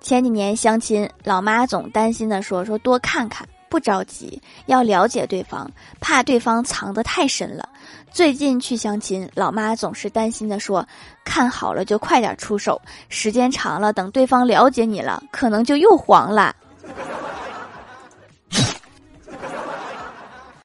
前几年相亲，老妈总担心的说：“说多看看，不着急，要了解对方，怕对方藏得太深了。”最近去相亲，老妈总是担心的说：“看好了就快点出手，时间长了，等对方了解你了，可能就又黄了。”